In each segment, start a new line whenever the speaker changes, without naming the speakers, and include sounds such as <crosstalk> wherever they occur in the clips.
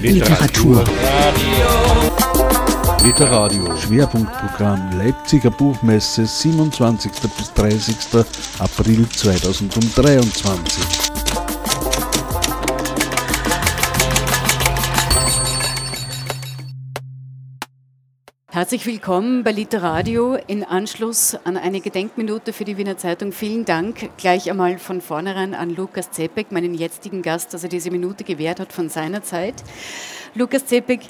Literatur. Literadio. Schwerpunktprogramm Leipziger Buchmesse 27. bis 30. April 2023.
Herzlich willkommen bei Literadio in Anschluss an eine Gedenkminute für die Wiener Zeitung. Vielen Dank gleich einmal von vornherein an Lukas Zepek, meinen jetzigen Gast, dass er diese Minute gewährt hat von seiner Zeit. Lukas Zepek,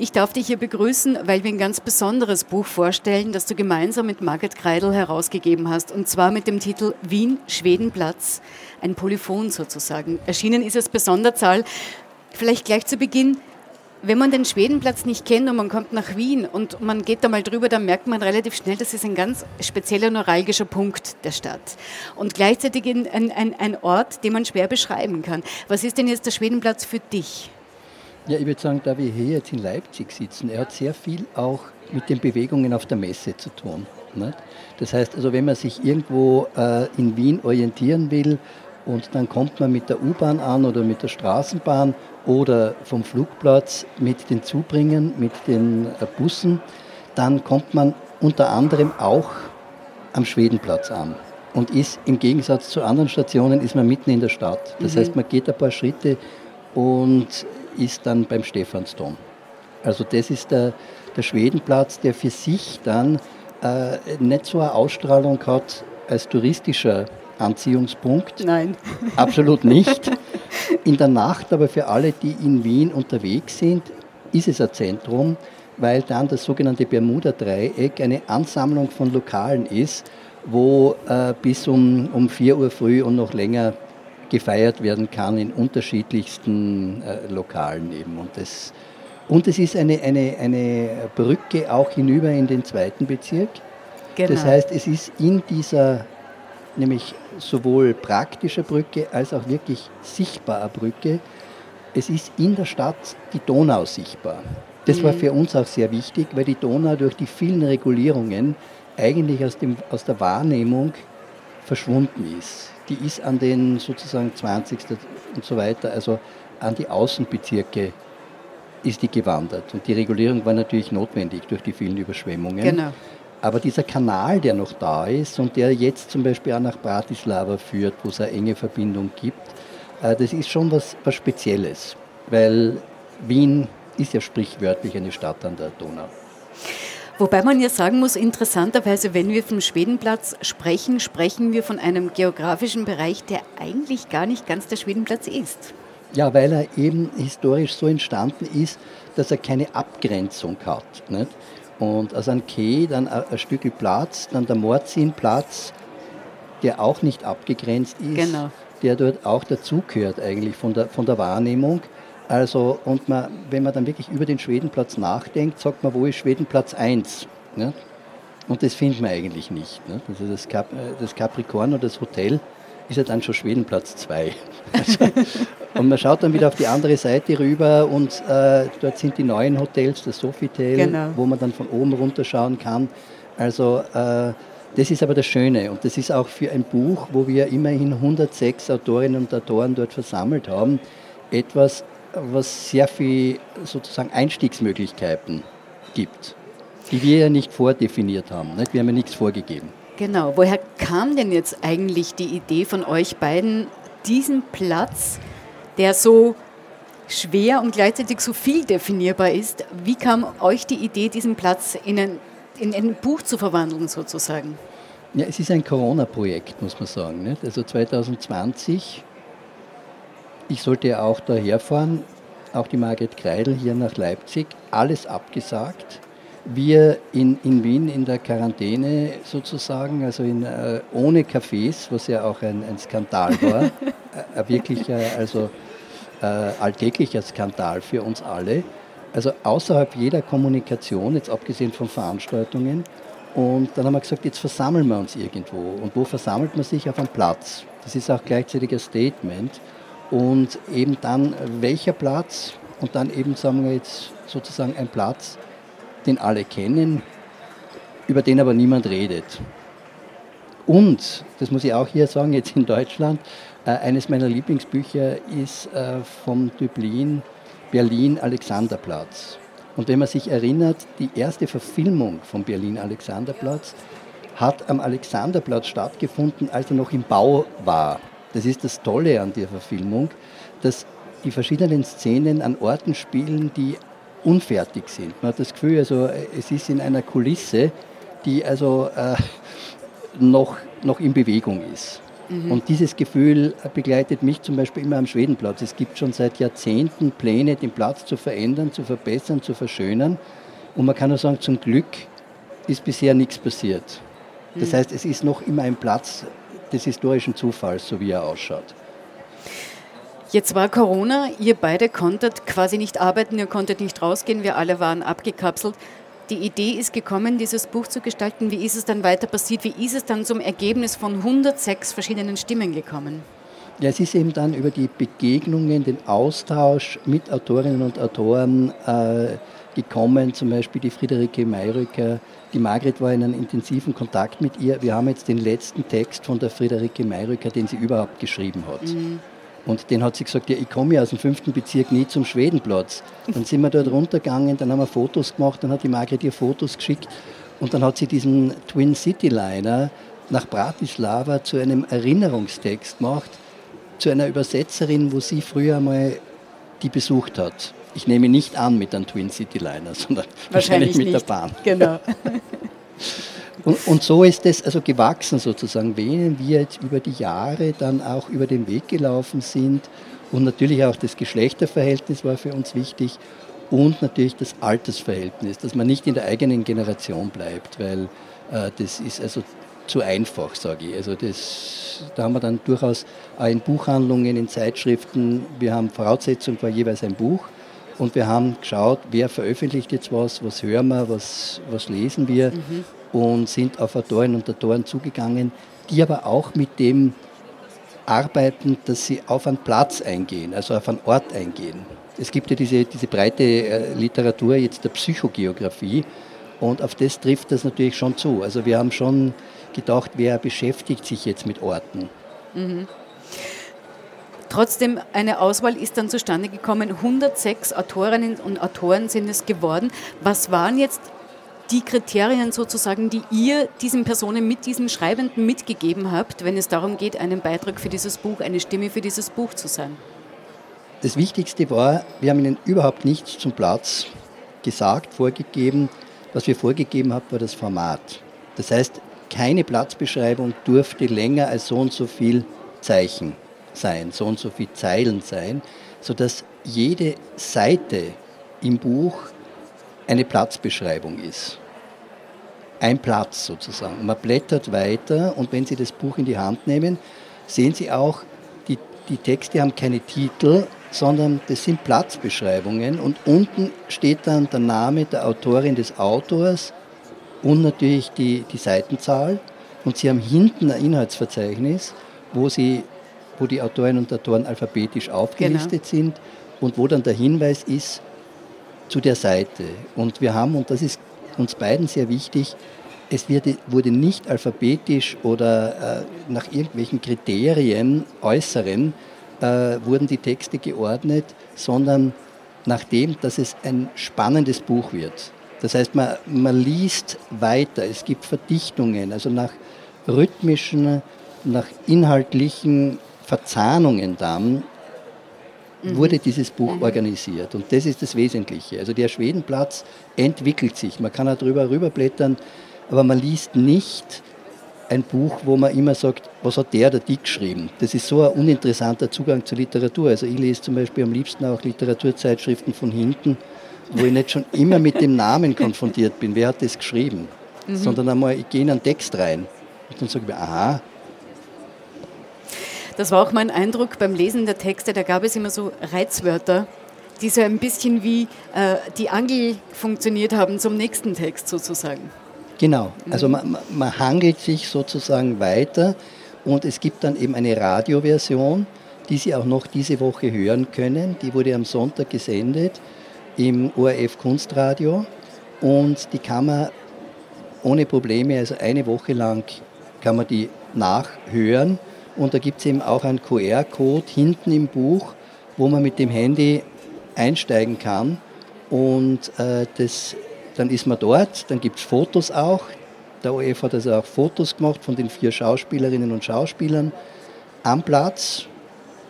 ich darf dich hier begrüßen, weil wir ein ganz besonderes Buch vorstellen, das du gemeinsam mit Margret Kreidel herausgegeben hast, und zwar mit dem Titel Wien, Schwedenplatz, ein Polyphon sozusagen. Erschienen ist es Besonderzahl. Vielleicht gleich zu Beginn, wenn man den Schwedenplatz nicht kennt und man kommt nach Wien und man geht da mal drüber, dann merkt man relativ schnell, das ist ein ganz spezieller neuralgischer Punkt der Stadt. Und gleichzeitig ein, ein, ein Ort, den man schwer beschreiben kann. Was ist denn jetzt der Schwedenplatz für dich?
Ja, ich würde sagen, da wir hier jetzt in Leipzig sitzen, er hat sehr viel auch mit den Bewegungen auf der Messe zu tun. Nicht? Das heißt, also wenn man sich irgendwo äh, in Wien orientieren will und dann kommt man mit der U-Bahn an oder mit der Straßenbahn oder vom Flugplatz mit den Zubringern, mit den äh, Bussen, dann kommt man unter anderem auch am Schwedenplatz an und ist im Gegensatz zu anderen Stationen ist man mitten in der Stadt. Das mhm. heißt, man geht ein paar Schritte und ist dann beim Stephansdom. Also das ist der, der Schwedenplatz, der für sich dann äh, nicht so eine Ausstrahlung hat als touristischer Anziehungspunkt.
Nein. <laughs>
Absolut nicht. In der Nacht aber für alle, die in Wien unterwegs sind, ist es ein Zentrum, weil dann das sogenannte Bermuda-Dreieck eine Ansammlung von Lokalen ist, wo äh, bis um, um 4 Uhr früh und noch länger gefeiert werden kann in unterschiedlichsten äh, Lokalen eben. Und es, und es ist eine, eine, eine Brücke auch hinüber in den zweiten Bezirk. Genau. Das heißt, es ist in dieser nämlich sowohl praktischer Brücke als auch wirklich sichtbarer Brücke. Es ist in der Stadt die Donau sichtbar. Das war mhm. für uns auch sehr wichtig, weil die Donau durch die vielen Regulierungen eigentlich aus, dem, aus der Wahrnehmung verschwunden ist. Die ist an den sozusagen 20. und so weiter, also an die Außenbezirke ist die gewandert. Und die Regulierung war natürlich notwendig durch die vielen Überschwemmungen. Genau. Aber dieser Kanal, der noch da ist und der jetzt zum Beispiel auch nach Bratislava führt, wo es eine enge Verbindung gibt, äh, das ist schon was, was Spezielles, weil Wien ist ja sprichwörtlich eine Stadt an der Donau.
Wobei man ja sagen muss, interessanterweise, wenn wir vom Schwedenplatz sprechen, sprechen wir von einem geografischen Bereich, der eigentlich gar nicht ganz der Schwedenplatz ist.
Ja, weil er eben historisch so entstanden ist, dass er keine Abgrenzung hat. Nicht? Und also ein Quai, dann ein, Stück Platz, dann der Mordzinplatz, der auch nicht abgegrenzt ist, genau. der dort auch dazugehört eigentlich von der, von der Wahrnehmung. Also, und man, wenn man dann wirklich über den Schwedenplatz nachdenkt, sagt man, wo ist Schwedenplatz 1? Ne? Und das findet man eigentlich nicht. Ne? Also das, Cap, das Capricorn oder das Hotel ist ja dann schon Schwedenplatz 2. <laughs> Also, und man schaut dann wieder auf die andere Seite rüber und äh, dort sind die neuen Hotels, das Sofitel, genau. wo man dann von oben runter schauen kann. Also äh, das ist aber das Schöne und das ist auch für ein Buch, wo wir immerhin 106 Autorinnen und Autoren dort versammelt haben, etwas, was sehr viel sozusagen Einstiegsmöglichkeiten gibt, die wir ja nicht vordefiniert haben. Nicht? Wir haben ja nichts vorgegeben.
Genau. Woher kam denn jetzt eigentlich die Idee von euch beiden, diesen Platz der so schwer und gleichzeitig so viel definierbar ist. Wie kam euch die Idee, diesen Platz in ein, in ein Buch zu verwandeln sozusagen?
Ja, es ist ein Corona-Projekt, muss man sagen. Nicht? Also 2020, ich sollte ja auch daherfahren, auch die Margret Kreidel hier nach Leipzig, alles abgesagt. Wir in, in Wien in der Quarantäne sozusagen, also in, äh, ohne Cafés, was ja auch ein, ein Skandal war, <laughs> wirklich, äh, also äh, alltäglicher Skandal für uns alle. Also außerhalb jeder Kommunikation, jetzt abgesehen von Veranstaltungen. Und dann haben wir gesagt, jetzt versammeln wir uns irgendwo. Und wo versammelt man sich? Auf einem Platz. Das ist auch gleichzeitig ein Statement. Und eben dann, welcher Platz? Und dann eben, sagen wir jetzt sozusagen ein Platz, den alle kennen, über den aber niemand redet. Und, das muss ich auch hier sagen, jetzt in Deutschland, eines meiner Lieblingsbücher ist äh, vom Dublin Berlin-Alexanderplatz. Und wenn man sich erinnert, die erste Verfilmung vom Berlin-Alexanderplatz hat am Alexanderplatz stattgefunden, als er noch im Bau war. Das ist das Tolle an der Verfilmung, dass die verschiedenen Szenen an Orten spielen, die unfertig sind. Man hat das Gefühl, also es ist in einer Kulisse, die also äh, noch, noch in Bewegung ist. Mhm. Und dieses Gefühl begleitet mich zum Beispiel immer am Schwedenplatz. Es gibt schon seit Jahrzehnten Pläne, den Platz zu verändern, zu verbessern, zu verschönern. Und man kann nur sagen, zum Glück ist bisher nichts passiert. Das mhm. heißt, es ist noch immer ein Platz des historischen Zufalls, so wie er ausschaut.
Jetzt war Corona, ihr beide konntet quasi nicht arbeiten, ihr konntet nicht rausgehen, wir alle waren abgekapselt die Idee ist gekommen, dieses Buch zu gestalten. Wie ist es dann weiter passiert? Wie ist es dann zum Ergebnis von 106 verschiedenen Stimmen gekommen?
Ja, es ist eben dann über die Begegnungen, den Austausch mit Autorinnen und Autoren äh, gekommen, zum Beispiel die Friederike Mayrücker. Die Margret war in einem intensiven Kontakt mit ihr. Wir haben jetzt den letzten Text von der Friederike Mayrücker, den sie überhaupt geschrieben hat. Mhm. Und den hat sie gesagt, ja, ich komme ja aus dem fünften Bezirk nie zum Schwedenplatz. Dann sind wir dort runtergegangen, dann haben wir Fotos gemacht, dann hat die Margret ihr Fotos geschickt und dann hat sie diesen Twin City Liner nach Bratislava zu einem Erinnerungstext gemacht, zu einer Übersetzerin, wo sie früher mal die besucht hat. Ich nehme nicht an mit einem Twin City Liner, <laughs> sondern wahrscheinlich, wahrscheinlich mit nicht. der Bahn.
Genau. <laughs>
Und, und, so ist es also gewachsen sozusagen, wen wir jetzt über die Jahre dann auch über den Weg gelaufen sind. Und natürlich auch das Geschlechterverhältnis war für uns wichtig und natürlich das Altersverhältnis, dass man nicht in der eigenen Generation bleibt, weil äh, das ist also zu einfach, sage ich. Also das, da haben wir dann durchaus auch in Buchhandlungen, in Zeitschriften, wir haben Voraussetzung war jeweils ein Buch und wir haben geschaut, wer veröffentlicht jetzt was, was hören wir, was, was lesen wir mhm und sind auf Autorinnen und Autoren zugegangen, die aber auch mit dem arbeiten, dass sie auf einen Platz eingehen, also auf einen Ort eingehen. Es gibt ja diese, diese breite äh, Literatur jetzt der Psychogeografie und auf das trifft das natürlich schon zu. Also wir haben schon gedacht, wer beschäftigt sich jetzt mit Orten. Mhm.
Trotzdem, eine Auswahl ist dann zustande gekommen. 106 Autorinnen und Autoren sind es geworden. Was waren jetzt die Kriterien sozusagen, die ihr diesen Personen mit diesen Schreibenden mitgegeben habt, wenn es darum geht, einen Beitrag für dieses Buch, eine Stimme für dieses Buch zu sein?
Das Wichtigste war, wir haben ihnen überhaupt nichts zum Platz gesagt, vorgegeben. Was wir vorgegeben haben, war das Format. Das heißt, keine Platzbeschreibung durfte länger als so und so viel Zeichen sein, so und so viel Zeilen sein, sodass jede Seite im Buch eine Platzbeschreibung ist. Ein Platz sozusagen. Man blättert weiter und wenn Sie das Buch in die Hand nehmen, sehen Sie auch, die, die Texte haben keine Titel, sondern das sind Platzbeschreibungen und unten steht dann der Name der Autorin des Autors und natürlich die, die Seitenzahl und Sie haben hinten ein Inhaltsverzeichnis, wo, Sie, wo die Autorinnen und Autoren alphabetisch aufgelistet genau. sind und wo dann der Hinweis ist, zu der Seite. Und wir haben, und das ist uns beiden sehr wichtig, es wurde nicht alphabetisch oder äh, nach irgendwelchen Kriterien, äußeren, äh, wurden die Texte geordnet, sondern nachdem, dass es ein spannendes Buch wird. Das heißt, man, man liest weiter, es gibt Verdichtungen, also nach rhythmischen, nach inhaltlichen Verzahnungen dann. Wurde dieses Buch mhm. organisiert. Und das ist das Wesentliche. Also der Schwedenplatz entwickelt sich. Man kann auch drüber rüberblättern, aber man liest nicht ein Buch, wo man immer sagt, was hat der oder die geschrieben. Das ist so ein uninteressanter Zugang zur Literatur. Also ich lese zum Beispiel am liebsten auch Literaturzeitschriften von hinten, wo ich nicht schon immer mit dem Namen konfrontiert bin, wer hat das geschrieben, mhm. sondern einmal, ich gehe in einen Text rein und dann sage ich mir, aha,
das war auch mein Eindruck beim Lesen der Texte. Da gab es immer so Reizwörter, die so ein bisschen wie äh, die Angel funktioniert haben zum nächsten Text sozusagen.
Genau, also man, man hangelt sich sozusagen weiter und es gibt dann eben eine Radioversion, die Sie auch noch diese Woche hören können. Die wurde am Sonntag gesendet im ORF Kunstradio und die kann man ohne Probleme, also eine Woche lang kann man die nachhören und da gibt es eben auch einen QR-Code hinten im Buch, wo man mit dem Handy einsteigen kann. Und äh, das, dann ist man dort, dann gibt es Fotos auch. Der OF hat also auch Fotos gemacht von den vier Schauspielerinnen und Schauspielern am Platz.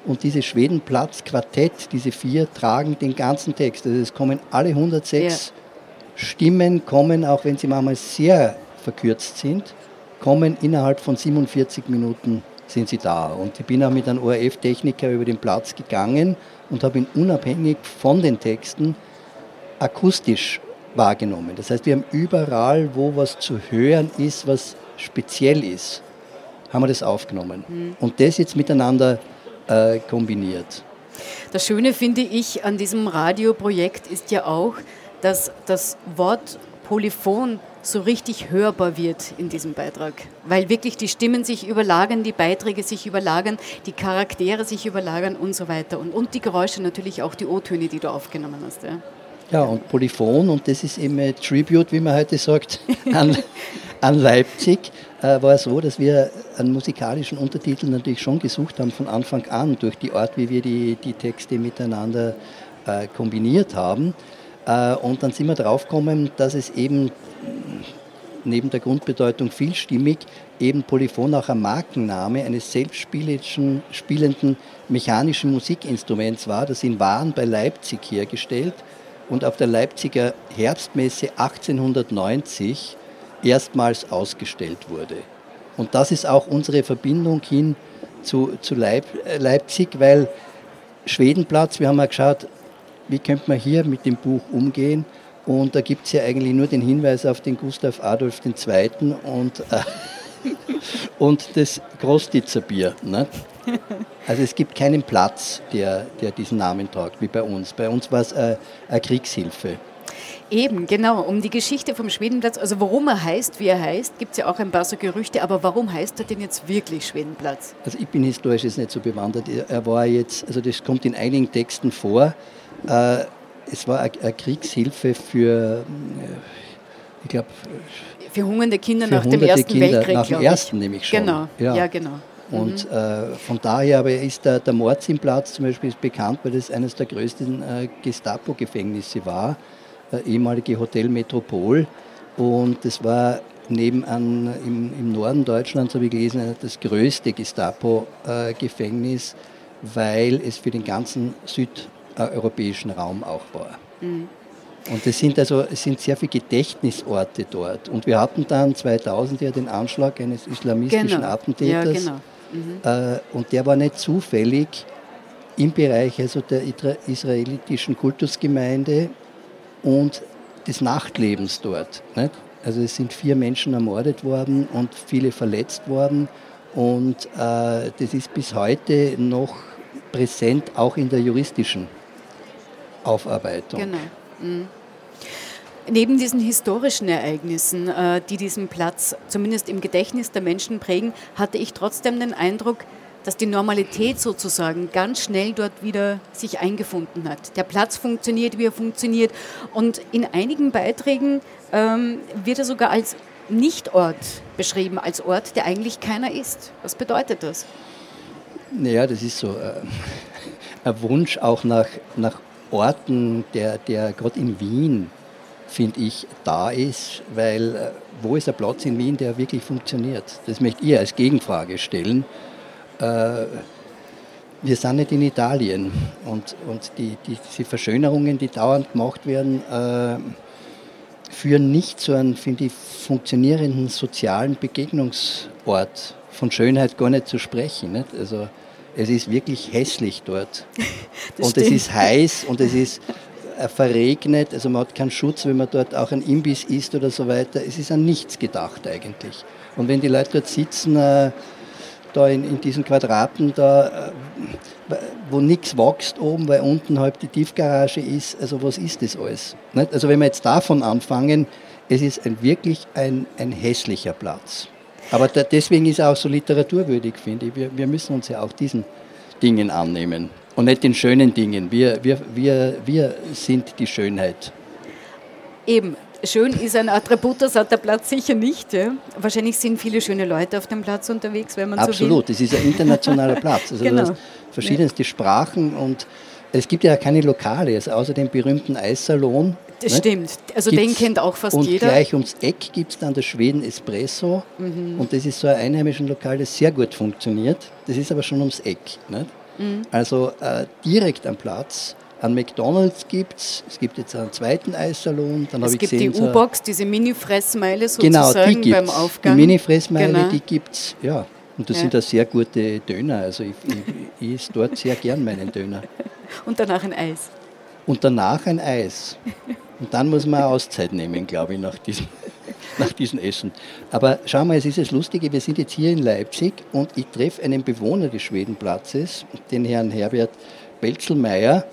Und dieses Schwedenplatz-Quartett, diese vier, tragen den ganzen Text. Also es kommen alle 106 ja. Stimmen, kommen, auch wenn sie manchmal sehr verkürzt sind, kommen innerhalb von 47 Minuten sind sie da. Und ich bin auch mit einem ORF-Techniker über den Platz gegangen und habe ihn unabhängig von den Texten akustisch wahrgenommen. Das heißt, wir haben überall, wo was zu hören ist, was speziell ist, haben wir das aufgenommen. Mhm. Und das jetzt miteinander äh, kombiniert.
Das Schöne finde ich an diesem Radioprojekt ist ja auch, dass das Wort Polyphon so richtig hörbar wird in diesem Beitrag. Weil wirklich die Stimmen sich überlagern, die Beiträge sich überlagern, die Charaktere sich überlagern und so weiter. Und, und die Geräusche natürlich auch, die O-Töne, die du aufgenommen hast. Ja.
ja, und Polyphon, und das ist eben ein Tribute, wie man heute sagt, <laughs> an, an Leipzig, äh, war so, dass wir einen musikalischen Untertitel natürlich schon gesucht haben von Anfang an, durch die Art, wie wir die, die Texte miteinander äh, kombiniert haben. Äh, und dann sind wir draufgekommen, dass es eben neben der Grundbedeutung vielstimmig eben Polyphon auch ein Markenname eines selbstspielenden mechanischen Musikinstruments war, das in Waren bei Leipzig hergestellt und auf der Leipziger Herbstmesse 1890 erstmals ausgestellt wurde. Und das ist auch unsere Verbindung hin zu, zu Leip, Leipzig, weil Schwedenplatz, wir haben mal geschaut, wie könnte man hier mit dem Buch umgehen. Und da gibt es ja eigentlich nur den Hinweis auf den Gustav Adolf II. und, äh, <laughs> und das Großditzer Bier. Ne? Also es gibt keinen Platz, der, der diesen Namen tragt, wie bei uns. Bei uns war es äh, eine Kriegshilfe.
Eben, genau. Um die Geschichte vom Schwedenplatz, also warum er heißt, wie er heißt, gibt es ja auch ein paar so Gerüchte, aber warum heißt er denn jetzt wirklich Schwedenplatz?
Also ich bin historisch jetzt nicht so bewandert. Er war jetzt, also das kommt in einigen Texten vor. Äh, es war eine Kriegshilfe für, äh, ich glaube,
für hungernde Kinder nach dem Ersten Kinder, Weltkrieg.
Nach dem Ersten nämlich schon.
Genau, ja, ja genau.
Und mhm. äh, von daher aber ist der, der Mordsimplatz zum Beispiel bekannt, weil das eines der größten äh, Gestapo-Gefängnisse war äh, ehemalige Hotel Metropol. Und das war nebenan im, im Norden Deutschlands, habe ich gelesen, das größte Gestapo-Gefängnis, weil es für den ganzen südeuropäischen Raum auch war. Mhm. Und es sind also es sind sehr viele Gedächtnisorte dort. Und wir hatten dann 2000 ja den Anschlag eines islamistischen genau. Attentäters. Ja, genau. mhm. äh, und der war nicht zufällig im Bereich also der israelitischen Kultusgemeinde und des Nachtlebens dort. Nicht? Also es sind vier Menschen ermordet worden und viele verletzt worden und äh, das ist bis heute noch präsent, auch in der juristischen Aufarbeitung.
Genau. Mhm. Neben diesen historischen Ereignissen, äh, die diesen Platz zumindest im Gedächtnis der Menschen prägen, hatte ich trotzdem den Eindruck, dass die Normalität sozusagen ganz schnell dort wieder sich eingefunden hat. Der Platz funktioniert, wie er funktioniert. Und in einigen Beiträgen ähm, wird er sogar als Nichtort beschrieben, als Ort, der eigentlich keiner ist. Was bedeutet das?
Naja, das ist so äh, <laughs> ein Wunsch auch nach, nach Orten, der, der gerade in Wien, finde ich, da ist, weil äh, wo ist ein Platz in Wien, der wirklich funktioniert? Das möchte ich als Gegenfrage stellen äh, wir sind nicht in Italien und, und die, die, diese Verschönerungen, die dauernd gemacht werden, äh, führen nicht zu einem, finde ich, funktionierenden sozialen Begegnungsort. Von Schönheit gar nicht zu sprechen. Nicht? Also es ist wirklich hässlich dort. <laughs> und stimmt. es ist heiß und es ist äh, verregnet, also man hat keinen Schutz, wenn man dort auch ein Imbiss isst oder so weiter. Es ist an nichts gedacht eigentlich. Und wenn die Leute dort sitzen, äh, da in, in diesen Quadraten, da, äh, wo nichts wächst oben, weil unten halb die Tiefgarage ist. Also was ist das alles? Nicht? Also wenn wir jetzt davon anfangen, es ist ein, wirklich ein, ein hässlicher Platz. Aber da, deswegen ist er auch so literaturwürdig, finde ich. Wir, wir müssen uns ja auch diesen Dingen annehmen und nicht den schönen Dingen. Wir, wir, wir, wir sind die Schönheit.
Eben, Schön ist ein Attribut, das hat der Platz sicher nicht. Ja? Wahrscheinlich sind viele schöne Leute auf dem Platz unterwegs, wenn man
Absolut,
so will.
Absolut, es ist ein internationaler Platz. Also genau. du hast verschiedenste Sprachen und Es gibt ja keine Lokale, also außer dem berühmten Eissalon.
Das nicht? stimmt. Also den kennt auch fast
und
jeder.
Und gleich ums Eck gibt es dann das Schweden Espresso. Mhm. Und das ist so ein einheimischen Lokal, das sehr gut funktioniert. Das ist aber schon ums Eck. Mhm. Also äh, direkt am Platz. An McDonalds gibt es, es gibt jetzt einen zweiten Eissalon. Dann
es
ich
gibt
gesehen,
die U-Box, diese Mini-Fressmeile
sozusagen
genau,
die
beim Aufgang.
Die Mini-Fressmeile, genau. die gibt es, ja. Und das ja. sind da sehr gute Döner. Also ich, ich, ich esse dort sehr gern meinen Döner. <laughs>
Und danach ein Eis.
Und danach ein Eis. Und dann muss man Auszeit nehmen, glaube ich, nach diesem, <laughs> nach diesem Essen. Aber schau mal, es ist das Lustige, wir sind jetzt hier in Leipzig und ich treffe einen Bewohner des Schwedenplatzes, den Herrn Herbert Belzelmeier,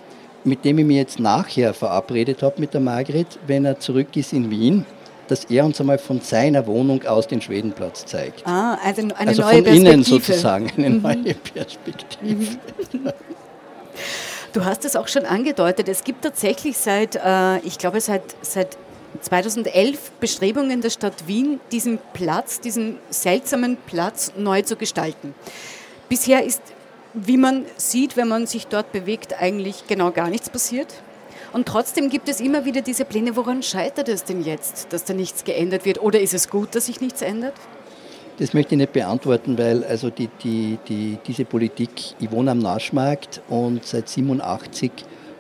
mit dem ich mich jetzt nachher verabredet habe mit der Margret, wenn er zurück ist in Wien dass er uns einmal von seiner Wohnung aus den Schwedenplatz zeigt.
Ah, also eine
also
neue
von innen sozusagen eine mhm. neue Perspektive. Mhm. <laughs>
Du hast es auch schon angedeutet, es gibt tatsächlich seit, äh, ich glaube seit, seit 2011 Bestrebungen der Stadt Wien, diesen Platz, diesen seltsamen Platz neu zu gestalten. Bisher ist, wie man sieht, wenn man sich dort bewegt, eigentlich genau gar nichts passiert. Und trotzdem gibt es immer wieder diese Pläne. Woran scheitert es denn jetzt, dass da nichts geändert wird? Oder ist es gut, dass sich nichts ändert?
Das möchte ich nicht beantworten, weil also die, die, die, diese Politik, ich wohne am Naschmarkt und seit 87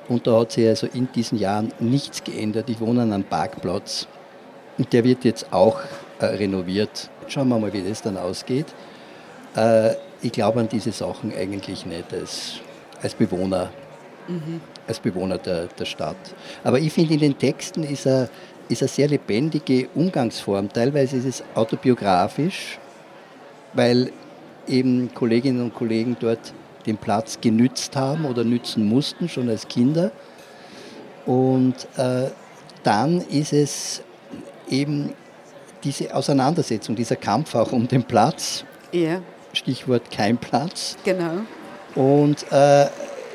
und da hat sich also in diesen Jahren nichts geändert. Ich wohne an einem Parkplatz und der wird jetzt auch äh, renoviert. Schauen wir mal, wie das dann ausgeht. Äh, ich glaube an diese Sachen eigentlich nicht als, als Bewohner. Mhm als Bewohner der, der Stadt. Aber ich finde, in den Texten ist eine, ist eine sehr lebendige Umgangsform. Teilweise ist es autobiografisch, weil eben Kolleginnen und Kollegen dort den Platz genützt haben oder nützen mussten, schon als Kinder. Und äh, dann ist es eben diese Auseinandersetzung, dieser Kampf auch um den Platz.
Ja.
Stichwort kein Platz.
Genau.
Und äh,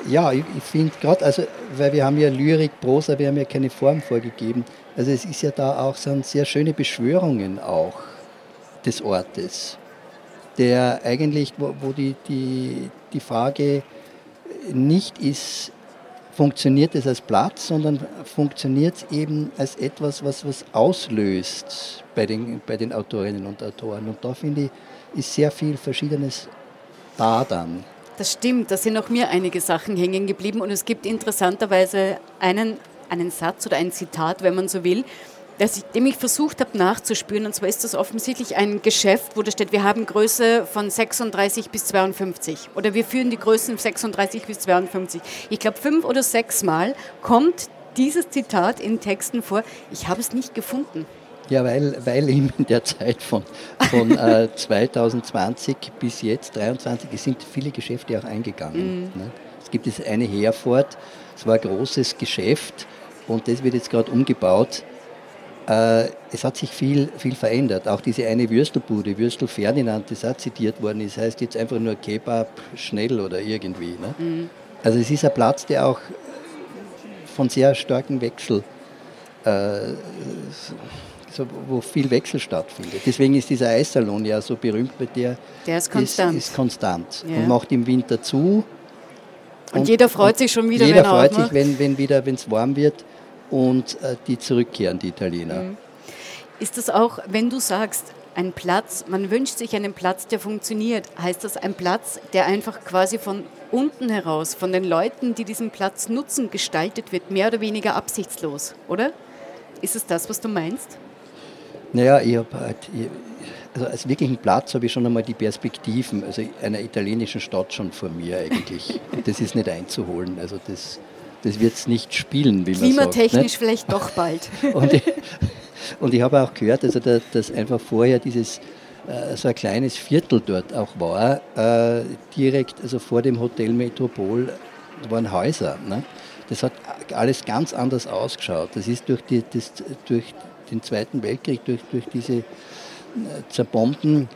ja, ich, ich finde gerade, also, weil wir haben ja Lyrik, Prosa, wir haben ja keine Form vorgegeben. Also es ist ja da auch so sehr schöne Beschwörungen auch des Ortes, der eigentlich, wo, wo die, die, die Frage nicht ist, funktioniert es als Platz, sondern funktioniert es eben als etwas, was was auslöst bei den, bei den Autorinnen und Autoren. Und da finde ich, ist sehr viel Verschiedenes da dann.
Das stimmt, da sind auch mir einige Sachen hängen geblieben und es gibt interessanterweise einen, einen Satz oder ein Zitat, wenn man so will, ich, dem ich versucht habe nachzuspüren. Und zwar ist das offensichtlich ein Geschäft, wo da steht, wir haben Größe von 36 bis 52 oder wir führen die Größen 36 bis 52. Ich glaube, fünf oder sechs Mal kommt dieses Zitat in Texten vor. Ich habe es nicht gefunden.
Ja, weil, weil eben in der Zeit von, von äh, <laughs> 2020 bis jetzt, 2023, sind viele Geschäfte auch eingegangen. Mm. Ne? Es gibt das eine Herford, es war ein großes Geschäft und das wird jetzt gerade umgebaut. Äh, es hat sich viel, viel verändert. Auch diese eine Würstelbude, Würstel Ferdinand, das auch zitiert worden ist, heißt jetzt einfach nur Kebab schnell oder irgendwie. Ne? Mm. Also es ist ein Platz, der auch von sehr starken Wechsel äh, so, wo viel Wechsel stattfindet. Deswegen ist dieser Eissalon ja so berühmt, weil der,
der ist konstant,
ist, ist konstant ja. und macht im Winter zu.
Und, und jeder freut und sich schon wieder,
jeder
wenn er
freut sich, wenn, wenn wieder, wenn es warm wird und äh, die zurückkehren, die Italiener. Mhm.
Ist das auch, wenn du sagst, ein Platz, man wünscht sich einen Platz, der funktioniert, heißt das ein Platz, der einfach quasi von unten heraus, von den Leuten, die diesen Platz nutzen, gestaltet wird, mehr oder weniger absichtslos, oder? Ist es das, was du meinst?
Naja, ich habe halt, also als wirklichen Platz habe ich schon einmal die Perspektiven also einer italienischen Stadt schon vor mir eigentlich. Das ist nicht einzuholen. Also das, das wird es nicht spielen, wie man sagt.
Klimatechnisch vielleicht doch bald. <laughs>
und, ich, und ich habe auch gehört, also da, dass einfach vorher dieses äh, so ein kleines Viertel dort auch war, äh, direkt also vor dem Hotel Metropol waren Häuser. Ne? Das hat alles ganz anders ausgeschaut. Das ist durch, die, das, durch den Zweiten Weltkrieg, durch, durch diese äh, zerbombten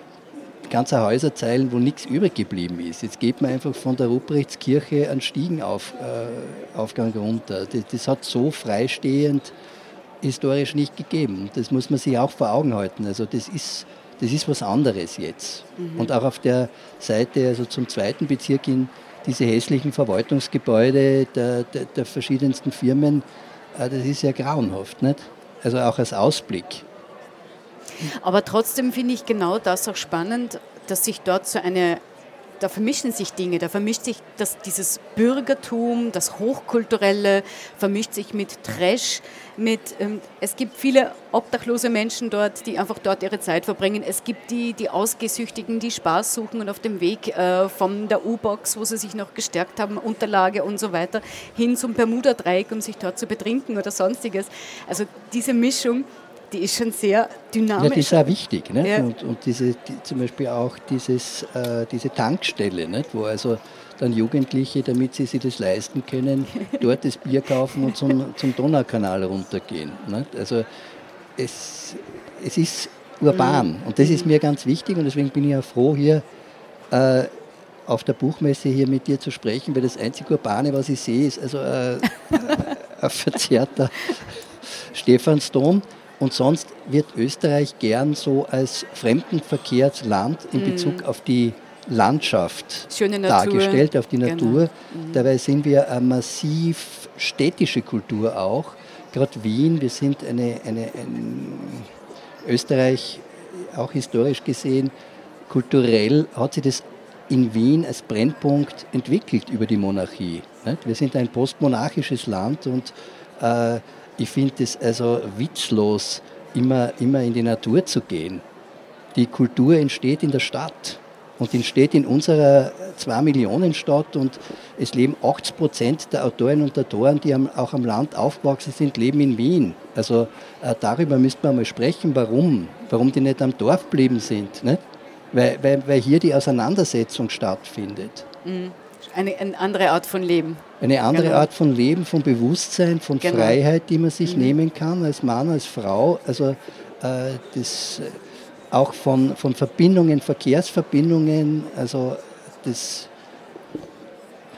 ganze Häuserzeilen, wo nichts übrig geblieben ist. Jetzt geht man einfach von der Ruprechtskirche an Stiegenaufgang äh, runter. Das, das, hat so freistehend historisch nicht gegeben. Das muss man sich auch vor Augen halten. Also das ist, das ist was anderes jetzt. Mhm. Und auch auf der Seite, also zum zweiten Bezirk in, diese hässlichen Verwaltungsgebäude der, der, der verschiedensten Firmen, äh, das ist ja grauenhaft, nicht? Also auch als Ausblick.
Aber trotzdem finde ich genau das auch spannend, dass sich dort so eine da vermischen sich Dinge, da vermischt sich das, dieses Bürgertum, das Hochkulturelle, vermischt sich mit Trash, mit, ähm, es gibt viele obdachlose Menschen dort, die einfach dort ihre Zeit verbringen. Es gibt die, die Ausgesüchtigen, die Spaß suchen und auf dem Weg äh, von der U-Box, wo sie sich noch gestärkt haben, Unterlage und so weiter, hin zum Bermuda-Dreieck, um sich dort zu betrinken oder sonstiges. Also diese Mischung, die ist schon sehr dynamisch.
Ja, die ist auch wichtig. Ne? Ja. Und, und diese, die, zum Beispiel auch dieses, äh, diese Tankstelle, nicht? wo also dann Jugendliche, damit sie sich das leisten können, <laughs> dort das Bier kaufen und zum, zum Donaukanal runtergehen. Nicht? Also es, es ist urban mhm. und das ist mir ganz wichtig und deswegen bin ich auch froh, hier äh, auf der Buchmesse hier mit dir zu sprechen, weil das einzige Urbane, was ich sehe, ist also äh, <laughs> ein verzerrter <laughs> Stephansdom. Und sonst wird Österreich gern so als Fremdenverkehrsland in mhm. Bezug auf die Landschaft dargestellt, auf die genau. Natur. Mhm. Dabei sind wir eine massiv städtische Kultur auch. Gerade Wien, wir sind eine, eine ein Österreich, auch historisch gesehen, kulturell hat sich das in Wien als Brennpunkt entwickelt über die Monarchie. Wir sind ein postmonarchisches Land und äh, ich finde es also witzlos, immer, immer in die Natur zu gehen. Die Kultur entsteht in der Stadt und entsteht in unserer 2-Millionen-Stadt und es leben 80 Prozent der Autorinnen und Autoren, die auch am Land aufgewachsen sind, leben in Wien. Also äh, darüber müsste man mal sprechen, warum, warum die nicht am Dorf geblieben sind. Nicht? Weil, weil, weil hier die Auseinandersetzung stattfindet.
Mhm. Eine, eine, andere Art von Leben.
Eine andere genau. Art von Leben, von Bewusstsein, von genau. Freiheit, die man sich mhm. nehmen kann als Mann, als Frau. Also äh, das äh, auch von, von Verbindungen, Verkehrsverbindungen, also das,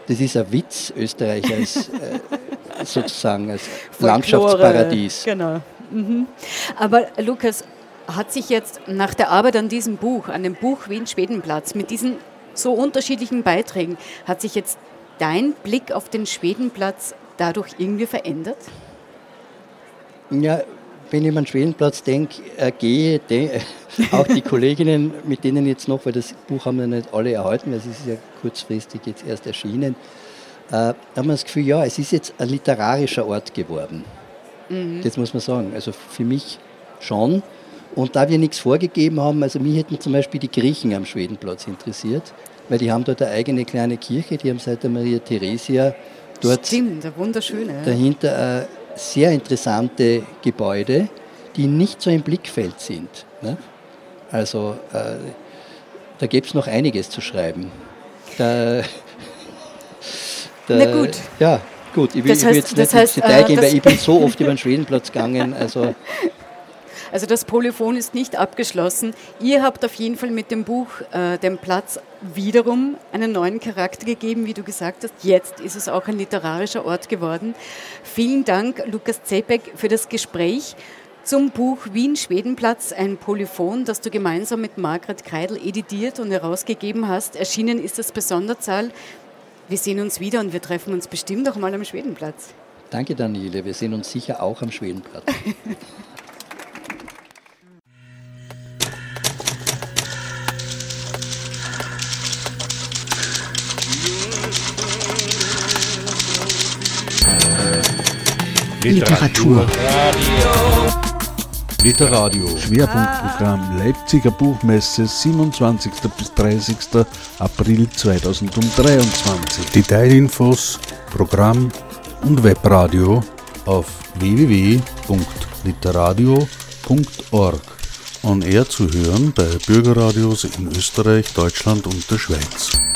das ist ein Witz, Österreich als äh, <laughs> sozusagen als Folklore, Landschaftsparadies.
Genau. Mhm. Aber Lukas, hat sich jetzt nach der Arbeit an diesem Buch, an dem Buch Wien-Schwedenplatz, mit diesen so unterschiedlichen Beiträgen. Hat sich jetzt dein Blick auf den Schwedenplatz dadurch irgendwie verändert?
Ja, wenn ich an den Schwedenplatz denke, äh, gehe, de, <laughs> auch die Kolleginnen, mit denen jetzt noch, weil das Buch haben wir nicht alle erhalten, weil es ist ja kurzfristig jetzt erst erschienen, äh, haben wir das Gefühl, ja, es ist jetzt ein literarischer Ort geworden. Mhm. Das muss man sagen. Also für mich schon. Und da wir nichts vorgegeben haben, also mich hätten zum Beispiel die Griechen am Schwedenplatz interessiert, weil die haben dort eine eigene kleine Kirche, die haben seit der Maria Theresia dort
Stimmt,
dahinter ein sehr interessante Gebäude, die nicht so im Blickfeld sind. Ne? Also äh, da gäbe es noch einiges zu schreiben. Da, <laughs>
da, Na gut.
Ja, gut. Ich will, das heißt, ich will jetzt nicht heißt, ins Detail äh, gehen, weil ich bin so oft über den Schwedenplatz gegangen. Also <laughs>
also das Polyphon ist nicht abgeschlossen. Ihr habt auf jeden Fall mit dem Buch äh, dem Platz wiederum einen neuen Charakter gegeben, wie du gesagt hast. Jetzt ist es auch ein literarischer Ort geworden. Vielen Dank, Lukas Zepek, für das Gespräch zum Buch Wien-Schwedenplatz, ein Polyphon, das du gemeinsam mit Margret Kreidel editiert und herausgegeben hast. Erschienen ist das bei Sonderzahl. Wir sehen uns wieder und wir treffen uns bestimmt auch mal am Schwedenplatz.
Danke, Daniele. Wir sehen uns sicher auch am Schwedenplatz. <laughs>
Literatur. Literadio. Schwerpunktprogramm Leipziger Buchmesse 27. bis 30. April 2023. Detailinfos, Programm und Webradio auf www.literadio.org. On Air zu hören bei Bürgerradios in Österreich, Deutschland und der Schweiz.